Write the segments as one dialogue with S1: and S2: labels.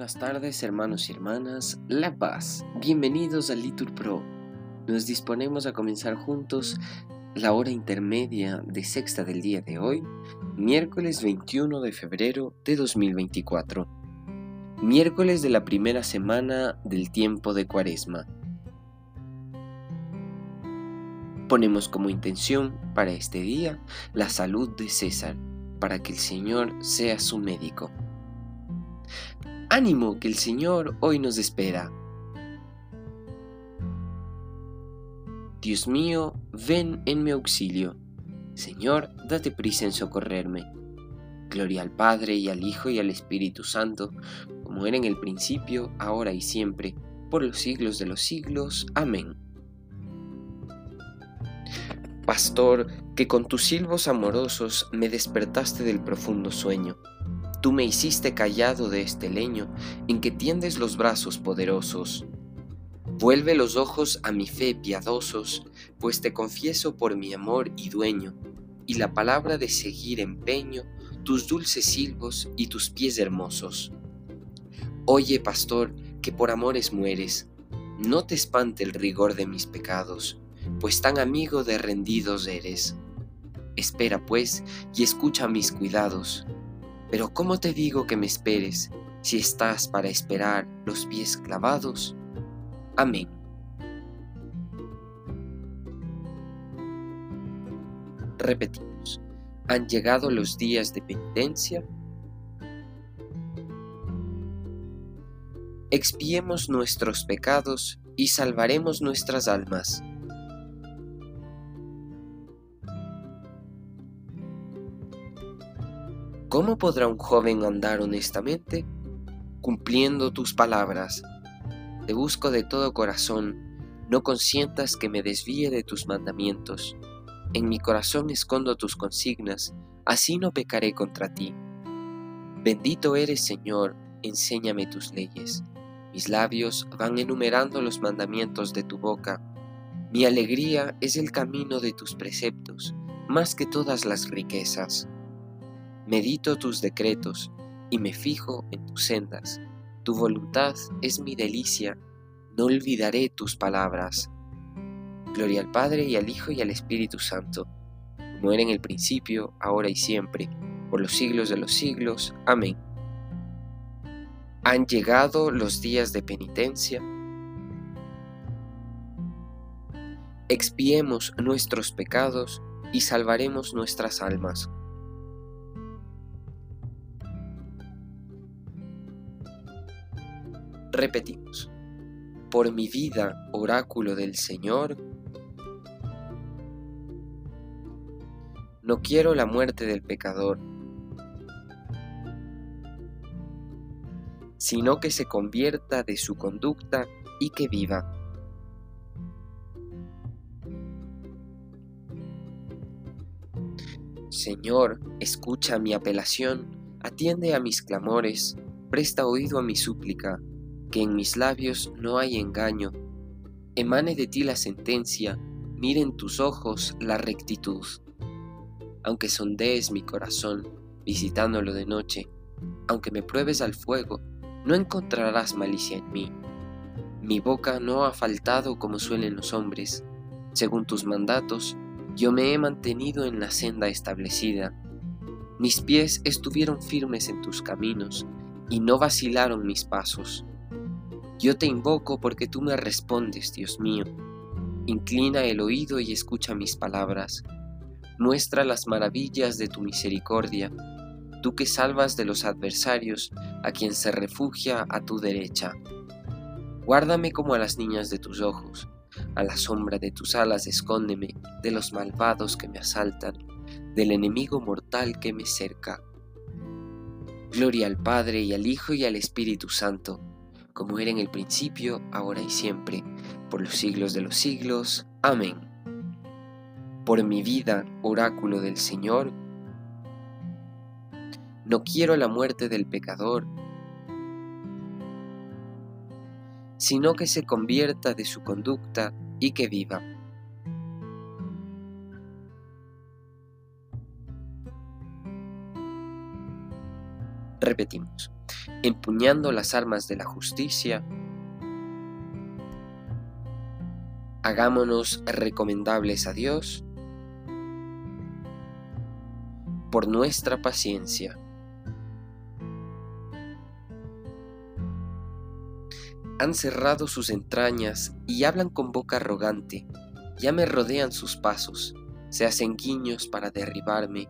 S1: buenas tardes hermanos y hermanas, La Paz, bienvenidos a Litur Pro. Nos disponemos a comenzar juntos la hora intermedia de sexta del día de hoy, miércoles 21 de febrero de 2024, miércoles de la primera semana del tiempo de Cuaresma. Ponemos como intención para este día la salud de César, para que el Señor sea su médico. Ánimo que el Señor hoy nos espera. Dios mío, ven en mi auxilio. Señor, date prisa en socorrerme. Gloria al Padre y al Hijo y al Espíritu Santo, como era en el principio, ahora y siempre, por los siglos de los siglos. Amén. Pastor, que con tus silbos amorosos me despertaste del profundo sueño Tú me hiciste callado de este leño en que tiendes los brazos poderosos. Vuelve los ojos a mi fe piadosos, pues te confieso por mi amor y dueño, y la palabra de seguir empeño tus dulces silbos y tus pies hermosos. Oye, pastor, que por amores mueres, no te espante el rigor de mis pecados, pues tan amigo de rendidos eres. Espera, pues, y escucha mis cuidados, pero ¿cómo te digo que me esperes si estás para esperar los pies clavados? Amén. Repetimos, ¿han llegado los días de penitencia? Expiemos nuestros pecados y salvaremos nuestras almas. ¿Cómo podrá un joven andar honestamente? Cumpliendo tus palabras. Te busco de todo corazón, no consientas que me desvíe de tus mandamientos. En mi corazón escondo tus consignas, así no pecaré contra ti. Bendito eres, Señor, enséñame tus leyes. Mis labios van enumerando los mandamientos de tu boca. Mi alegría es el camino de tus preceptos, más que todas las riquezas. Medito tus decretos y me fijo en tus sendas. Tu voluntad es mi delicia, no olvidaré tus palabras. Gloria al Padre y al Hijo y al Espíritu Santo, como era en el principio, ahora y siempre, por los siglos de los siglos. Amén. Han llegado los días de penitencia. Expiemos nuestros pecados y salvaremos nuestras almas. Repetimos, por mi vida, oráculo del Señor, no quiero la muerte del pecador, sino que se convierta de su conducta y que viva. Señor, escucha mi apelación, atiende a mis clamores, presta oído a mi súplica que en mis labios no hay engaño. Emane de ti la sentencia, miren tus ojos la rectitud. Aunque sondees mi corazón, visitándolo de noche, aunque me pruebes al fuego, no encontrarás malicia en mí. Mi boca no ha faltado como suelen los hombres. Según tus mandatos, yo me he mantenido en la senda establecida. Mis pies estuvieron firmes en tus caminos, y no vacilaron mis pasos. Yo te invoco porque tú me respondes, Dios mío. Inclina el oído y escucha mis palabras. Muestra las maravillas de tu misericordia, tú que salvas de los adversarios a quien se refugia a tu derecha. Guárdame como a las niñas de tus ojos, a la sombra de tus alas escóndeme de los malvados que me asaltan, del enemigo mortal que me cerca. Gloria al Padre y al Hijo y al Espíritu Santo como era en el principio, ahora y siempre, por los siglos de los siglos. Amén. Por mi vida, oráculo del Señor, no quiero la muerte del pecador, sino que se convierta de su conducta y que viva. Repetimos. empuñando las armas de la justicia, hagámonos recomendables a Dios por nuestra paciencia. Han cerrado sus entrañas y hablan con boca arrogante, ya me rodean sus pasos, se hacen guiños para derribarme,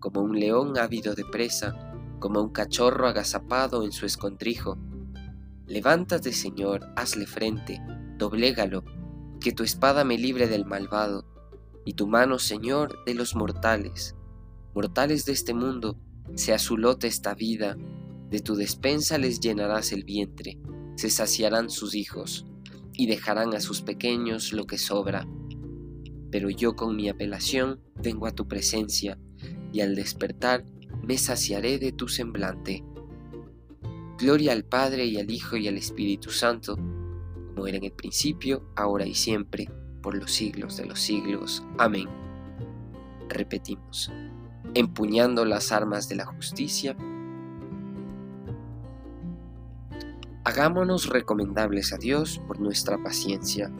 S1: como un león ávido de presa, como un cachorro agazapado en su escondrijo. Levántate, Señor, hazle frente, doblégalo, que tu espada me libre del malvado, y tu mano, Señor, de los mortales. Mortales de este mundo, sea su lote esta vida, de tu despensa les llenarás el vientre, se saciarán sus hijos, y dejarán a sus pequeños lo que sobra. Pero yo con mi apelación vengo a tu presencia, y al despertar me saciaré de tu semblante. Gloria al Padre y al Hijo y al Espíritu Santo, como era en el principio, ahora y siempre, por los siglos de los siglos. Amén. Repetimos, empuñando las armas de la justicia, hagámonos recomendables a Dios por nuestra paciencia.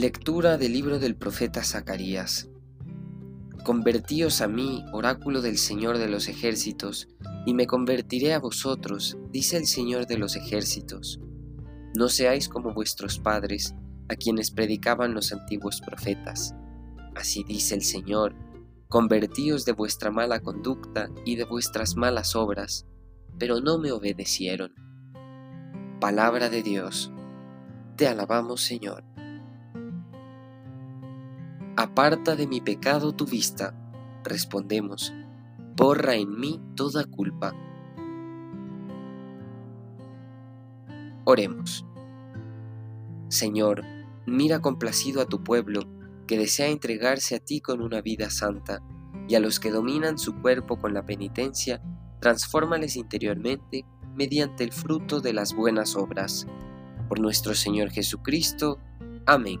S1: Lectura del libro del profeta Zacarías. Convertíos a mí, oráculo del Señor de los ejércitos, y me convertiré a vosotros, dice el Señor de los ejércitos. No seáis como vuestros padres, a quienes predicaban los antiguos profetas. Así dice el Señor, convertíos de vuestra mala conducta y de vuestras malas obras, pero no me obedecieron. Palabra de Dios. Te alabamos, Señor. Aparta de mi pecado tu vista, respondemos, borra en mí toda culpa. Oremos. Señor, mira complacido a tu pueblo que desea entregarse a ti con una vida santa, y a los que dominan su cuerpo con la penitencia, transfórmales interiormente mediante el fruto de las buenas obras. Por nuestro Señor Jesucristo. Amén.